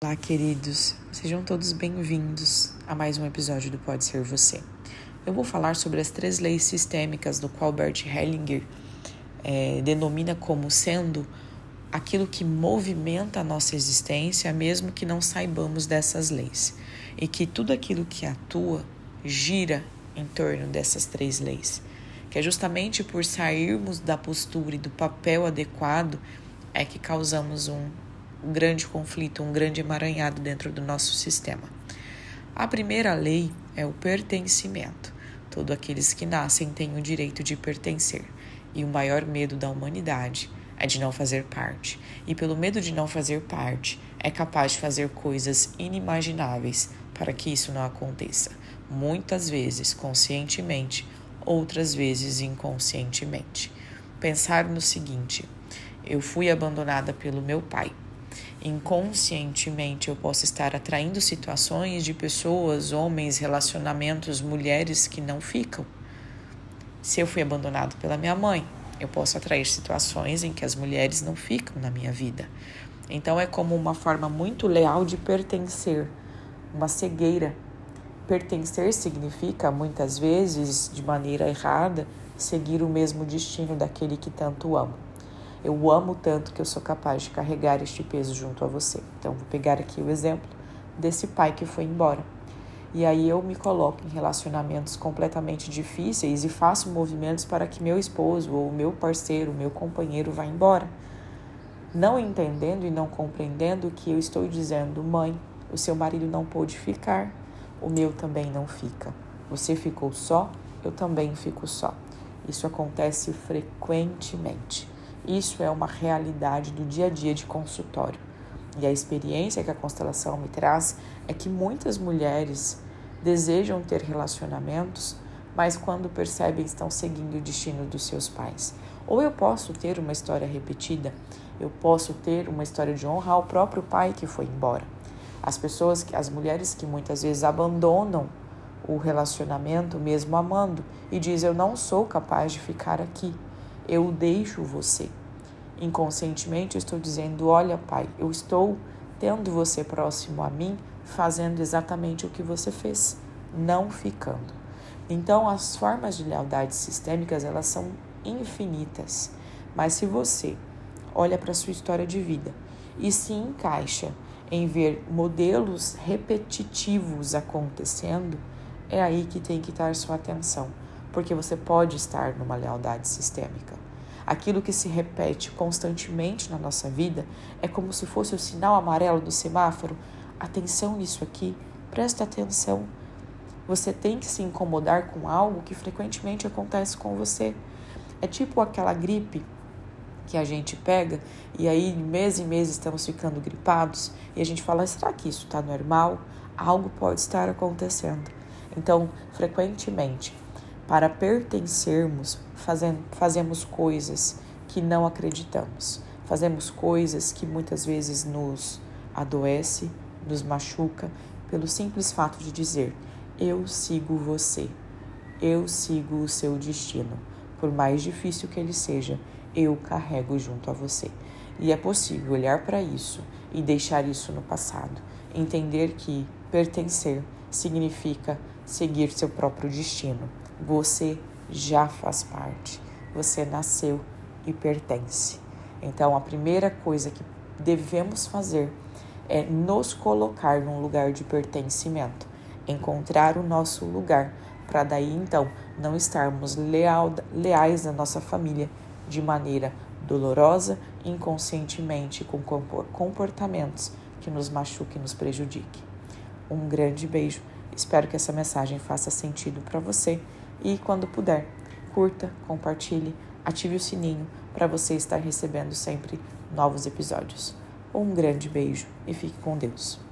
Olá, queridos. Sejam todos bem-vindos a mais um episódio do Pode Ser Você. Eu vou falar sobre as três leis sistêmicas do qual Bert Hellinger é, denomina como sendo aquilo que movimenta a nossa existência, mesmo que não saibamos dessas leis, e que tudo aquilo que atua gira em torno dessas três leis. Que é justamente por sairmos da postura e do papel adequado é que causamos um um grande conflito, um grande emaranhado dentro do nosso sistema. A primeira lei é o pertencimento. Todos aqueles que nascem têm o direito de pertencer, e o maior medo da humanidade é de não fazer parte. E pelo medo de não fazer parte, é capaz de fazer coisas inimagináveis para que isso não aconteça. Muitas vezes conscientemente, outras vezes inconscientemente. Pensar no seguinte: eu fui abandonada pelo meu pai inconscientemente eu posso estar atraindo situações de pessoas, homens, relacionamentos, mulheres que não ficam. Se eu fui abandonado pela minha mãe, eu posso atrair situações em que as mulheres não ficam na minha vida. Então é como uma forma muito leal de pertencer, uma cegueira. Pertencer significa, muitas vezes, de maneira errada, seguir o mesmo destino daquele que tanto amo. Eu amo tanto que eu sou capaz de carregar este peso junto a você. Então, vou pegar aqui o exemplo desse pai que foi embora. E aí eu me coloco em relacionamentos completamente difíceis e faço movimentos para que meu esposo ou meu parceiro, meu companheiro vá embora. Não entendendo e não compreendendo que eu estou dizendo, mãe, o seu marido não pôde ficar, o meu também não fica. Você ficou só, eu também fico só. Isso acontece frequentemente. Isso é uma realidade do dia a dia de consultório. E a experiência que a constelação me traz é que muitas mulheres desejam ter relacionamentos, mas quando percebem estão seguindo o destino dos seus pais. Ou eu posso ter uma história repetida, eu posso ter uma história de honra ao próprio pai que foi embora. As pessoas, as mulheres que muitas vezes abandonam o relacionamento mesmo amando e dizem eu não sou capaz de ficar aqui eu deixo você. Inconscientemente eu estou dizendo: olha, pai, eu estou tendo você próximo a mim, fazendo exatamente o que você fez, não ficando. Então, as formas de lealdade sistêmicas elas são infinitas, mas se você olha para a sua história de vida e se encaixa em ver modelos repetitivos acontecendo, é aí que tem que estar sua atenção porque você pode estar numa lealdade sistêmica. Aquilo que se repete constantemente na nossa vida é como se fosse o sinal amarelo do semáforo. Atenção nisso aqui, presta atenção. Você tem que se incomodar com algo que frequentemente acontece com você. É tipo aquela gripe que a gente pega e aí mês em mês estamos ficando gripados e a gente fala: será que isso está normal? Algo pode estar acontecendo. Então, frequentemente, para pertencermos, fazemos coisas que não acreditamos. Fazemos coisas que muitas vezes nos adoece, nos machuca, pelo simples fato de dizer: Eu sigo você, eu sigo o seu destino. Por mais difícil que ele seja, eu carrego junto a você. E é possível olhar para isso e deixar isso no passado. Entender que pertencer significa seguir seu próprio destino. Você já faz parte. Você nasceu e pertence. Então, a primeira coisa que devemos fazer é nos colocar num lugar de pertencimento, encontrar o nosso lugar, para daí então não estarmos leal, leais à nossa família de maneira dolorosa, inconscientemente, com comportamentos que nos machuquem nos prejudiquem. Um grande beijo. Espero que essa mensagem faça sentido para você e quando puder, curta, compartilhe, ative o sininho para você estar recebendo sempre novos episódios. Um grande beijo e fique com Deus.